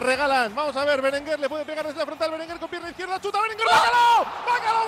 Regalan. Vamos a ver, Berenguer le puede pegar desde la frontal. Berenguer con pierna izquierda, chuta Berenguer, bacalao, bacalao,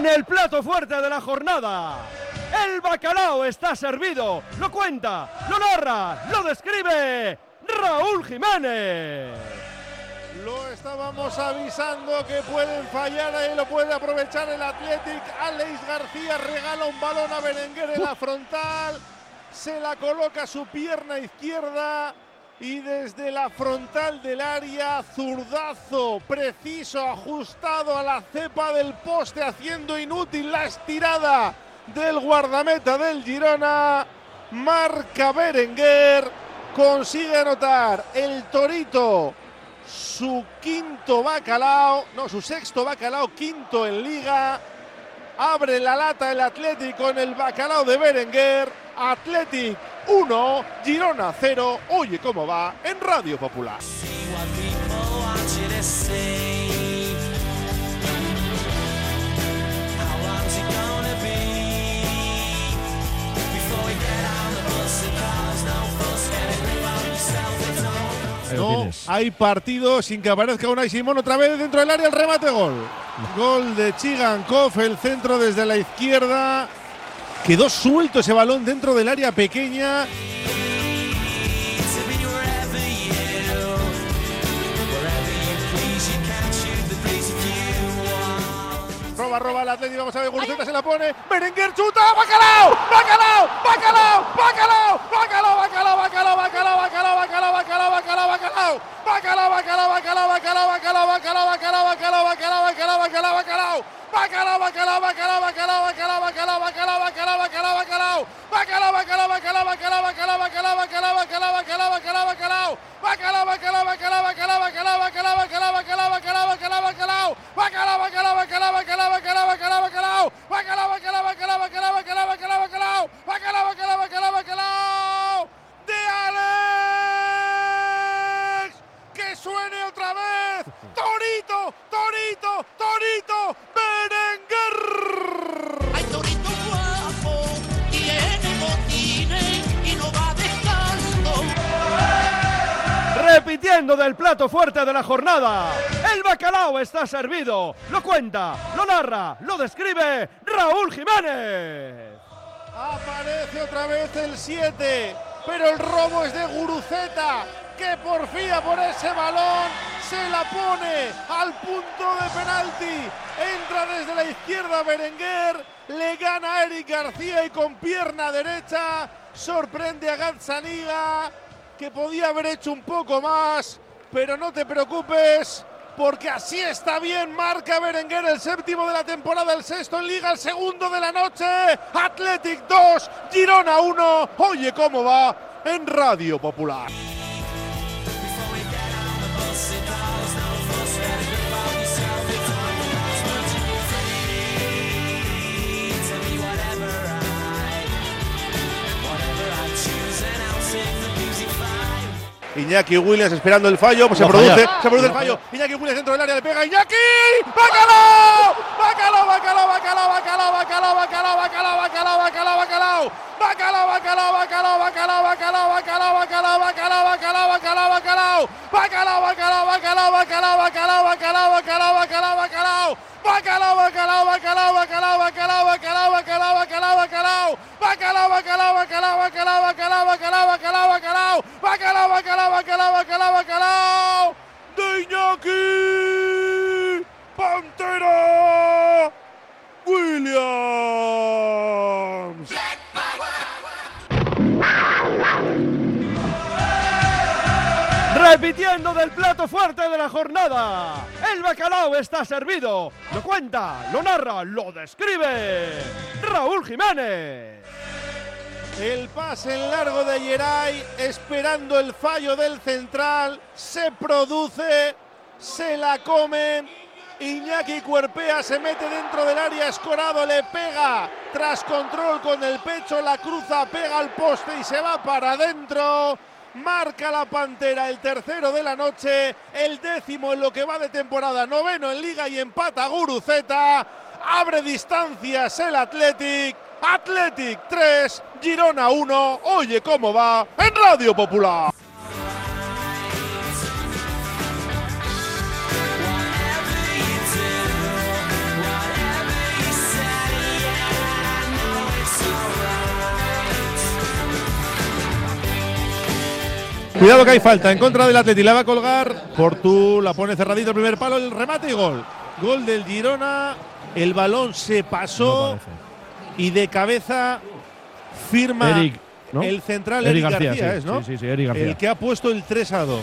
En el plato fuerte de la jornada. El bacalao está servido. Lo cuenta, lo narra, lo describe Raúl Jiménez. Lo estábamos avisando que pueden fallar, ahí lo puede aprovechar el Athletic. Alex García regala un balón a Berenguer en la frontal, se la coloca a su pierna izquierda y desde la frontal del área, zurdazo preciso, ajustado a la cepa del poste, haciendo inútil la estirada del guardameta del Girona. Marca Berenguer, consigue anotar el Torito su quinto bacalao, no, su sexto bacalao, quinto en liga. Abre la lata el Atlético en el bacalao de Berenguer. Athletic 1, Girona 0. Oye cómo va en Radio Popular. No hay partido sin que aparezca Unai Simón otra vez dentro del área el remate gol. Gol de Chigankov, el centro desde la izquierda. Quedó suelto ese balón dentro del área pequeña. Roba, roba el Atlético, vamos a ver, Guruceta se la pone, Berenguer chuta. ¡Bacalao! ¡Bacalao! ¡Bacalao! ¡Bacalao! ¡Bacalao! ¡Bacalao! ¡Bacalao! ¡Bacalao! ¡Bacalao! Repitiendo del plato fuerte de la jornada. El bacalao está servido. Lo cuenta, lo narra, lo describe Raúl Jiménez. Aparece otra vez el 7, pero el robo es de Guruceta, que porfía por ese balón, se la pone al punto de penalti, entra desde la izquierda Berenguer, le gana Eric García y con pierna derecha sorprende a Gazzaniga, que podía haber hecho un poco más, pero no te preocupes. Porque así está bien, marca Berenguer el séptimo de la temporada, el sexto en liga, el segundo de la noche. Athletic 2, Girona 1. Oye cómo va en Radio Popular. Iñaki Williams esperando el fallo, pues se produce, se produce el fallo. Iñaki Williams dentro del área le pega Iñaki. ¡Bacalao, bacalao, bacalao, bacalao, bacalao, bacalao, bacalao, bacalao, bacalao, bacalao! Bacalao, bacalao, bacalao, bacalao, Bacalao, bacalao, bacalao, bacalao, bacalao, bacalao, bacalao, bacalao, bacalao! Bacalao, bacalao, bacalao, bacalao, bacalao, bacalao, bacalao, bacalao! Bacalao, bacalao, bacalao, bacalao! De Iñaki repitiendo del plato fuerte de la jornada. El bacalao está servido. Lo cuenta, lo narra, lo describe. Raúl Jiménez. El pase largo de Yeray, esperando el fallo del central, se produce, se la comen. Iñaki Cuerpea se mete dentro del área, escorado le pega tras control con el pecho, la cruza, pega al poste y se va para adentro. Marca la Pantera el tercero de la noche, el décimo en lo que va de temporada, noveno en liga y empata Guruceta. Abre distancias el Athletic. Athletic 3, Girona 1. Oye cómo va en Radio Popular. Cuidado que hay falta en contra del Atleti. La va a colgar. Portu la pone cerradito el primer palo, el remate y gol. Gol del Girona. El balón se pasó y de cabeza firma Eric, ¿no? el central Eric Eric, García, García, sí, es, ¿no? sí, sí, sí, Eric García. El que ha puesto el 3 a 2.